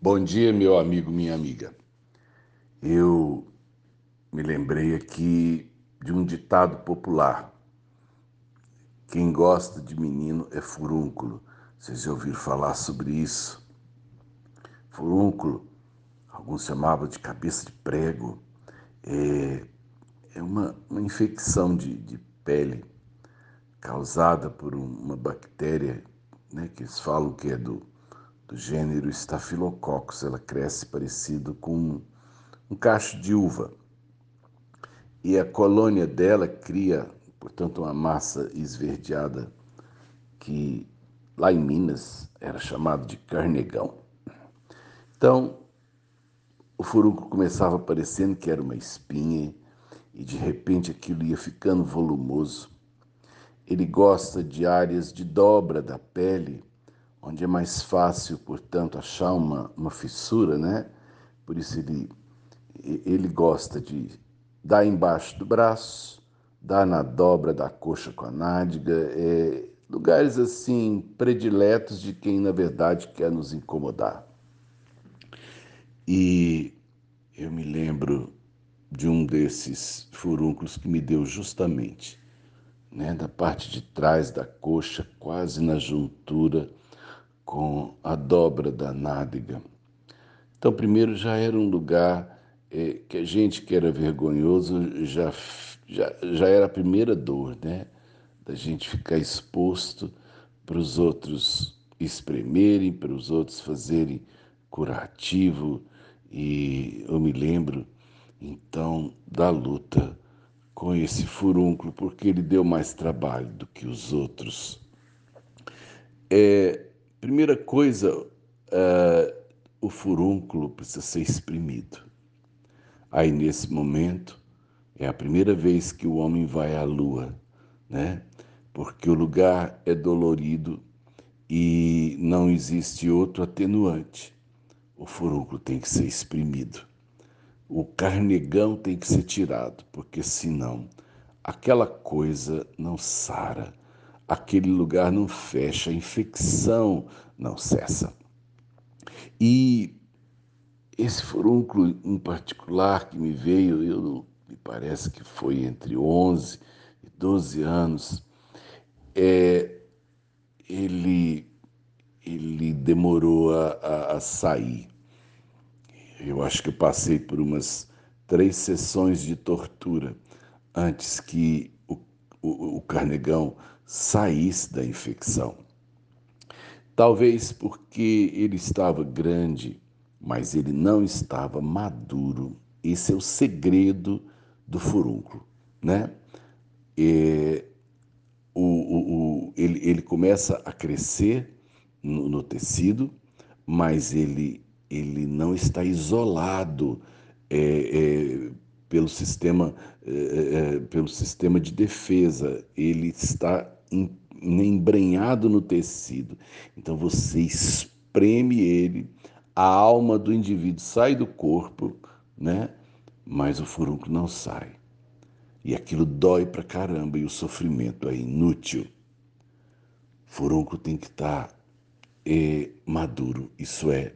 Bom dia, meu amigo, minha amiga. Eu me lembrei aqui de um ditado popular. Quem gosta de menino é furúnculo. Vocês já ouviram falar sobre isso? Furúnculo, alguns chamavam de cabeça de prego, é, é uma, uma infecção de, de pele causada por uma bactéria né, que eles falam que é do do gênero Staphylococcus. Ela cresce parecido com um cacho de uva. E a colônia dela cria, portanto, uma massa esverdeada que lá em Minas era chamado de carnegão. Então, o furúnculo começava aparecendo que era uma espinha e de repente aquilo ia ficando volumoso. Ele gosta de áreas de dobra da pele onde é mais fácil, portanto, achar uma, uma fissura, né? Por isso ele, ele gosta de dar embaixo do braço, dar na dobra da coxa com a nádega, é, lugares assim prediletos de quem na verdade quer nos incomodar. E eu me lembro de um desses furúnculos que me deu justamente né, da parte de trás da coxa, quase na juntura, com a dobra da nádega. Então, primeiro já era um lugar é, que a gente que era vergonhoso já, já, já era a primeira dor, né? Da gente ficar exposto para os outros espremerem, para os outros fazerem curativo. E eu me lembro, então, da luta com esse furúnculo, porque ele deu mais trabalho do que os outros. É, Primeira coisa, uh, o furúnculo precisa ser exprimido. Aí, nesse momento, é a primeira vez que o homem vai à lua, né? Porque o lugar é dolorido e não existe outro atenuante. O furúnculo tem que ser exprimido. O carnegão tem que ser tirado, porque senão aquela coisa não sara aquele lugar não fecha, a infecção não cessa. E esse furúnculo em particular que me veio, eu, me parece que foi entre 11 e 12 anos, é, ele, ele demorou a, a, a sair. Eu acho que eu passei por umas três sessões de tortura antes que o, o, o carnegão saísse da infecção. Talvez porque ele estava grande, mas ele não estava maduro. Esse é o segredo do furúnculo, né? É, o, o, o, ele, ele começa a crescer no, no tecido, mas ele, ele não está isolado é, é, pelo sistema, é, pelo sistema de defesa. Ele está embrenhado no tecido. Então você espreme ele, a alma do indivíduo sai do corpo, né? Mas o furúnculo não sai. E aquilo dói pra caramba e o sofrimento é inútil. Furúnculo tem que estar tá, é, maduro, isso é,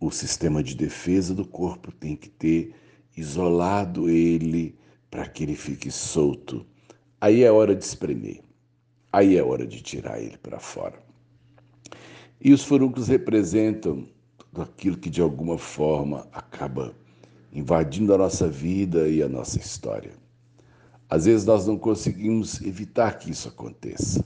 o sistema de defesa do corpo tem que ter isolado ele para que ele fique solto. Aí é hora de espremer. Aí é hora de tirar ele para fora. E os furuncos representam tudo aquilo que de alguma forma acaba invadindo a nossa vida e a nossa história. Às vezes nós não conseguimos evitar que isso aconteça.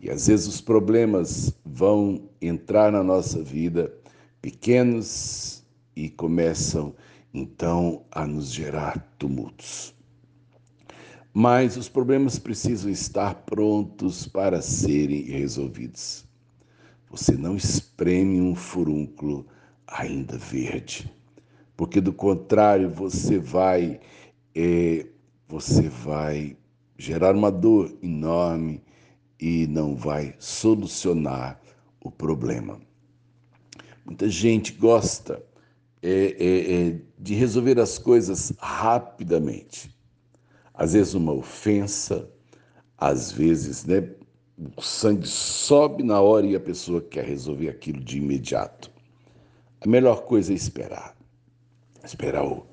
E às vezes os problemas vão entrar na nossa vida pequenos e começam então a nos gerar tumultos. Mas os problemas precisam estar prontos para serem resolvidos. Você não espreme um furúnculo ainda verde, porque do contrário você vai é, você vai gerar uma dor enorme e não vai solucionar o problema. Muita gente gosta é, é, é de resolver as coisas rapidamente às vezes uma ofensa, às vezes né, o sangue sobe na hora e a pessoa quer resolver aquilo de imediato. A melhor coisa é esperar. Esperar o,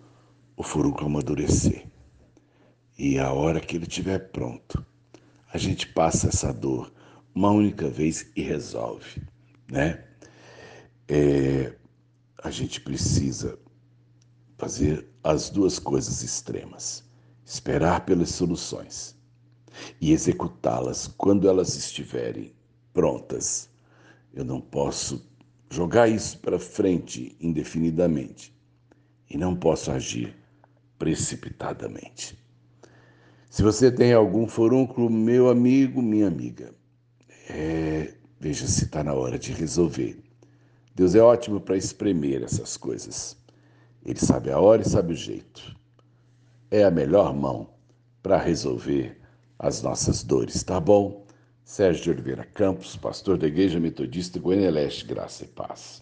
o furúnculo amadurecer. E a hora que ele estiver pronto, a gente passa essa dor uma única vez e resolve, né? É, a gente precisa fazer as duas coisas extremas: esperar pelas soluções e executá-las quando elas estiverem prontas. Eu não posso jogar isso para frente indefinidamente e não posso agir precipitadamente. Se você tem algum furúnculo, meu amigo, minha amiga, é, veja se está na hora de resolver. Deus é ótimo para espremer essas coisas. Ele sabe a hora e sabe o jeito. É a melhor mão para resolver as nossas dores, tá bom? Sérgio de Oliveira Campos, pastor da Igreja Metodista Goiânia Leste, Graça e Paz.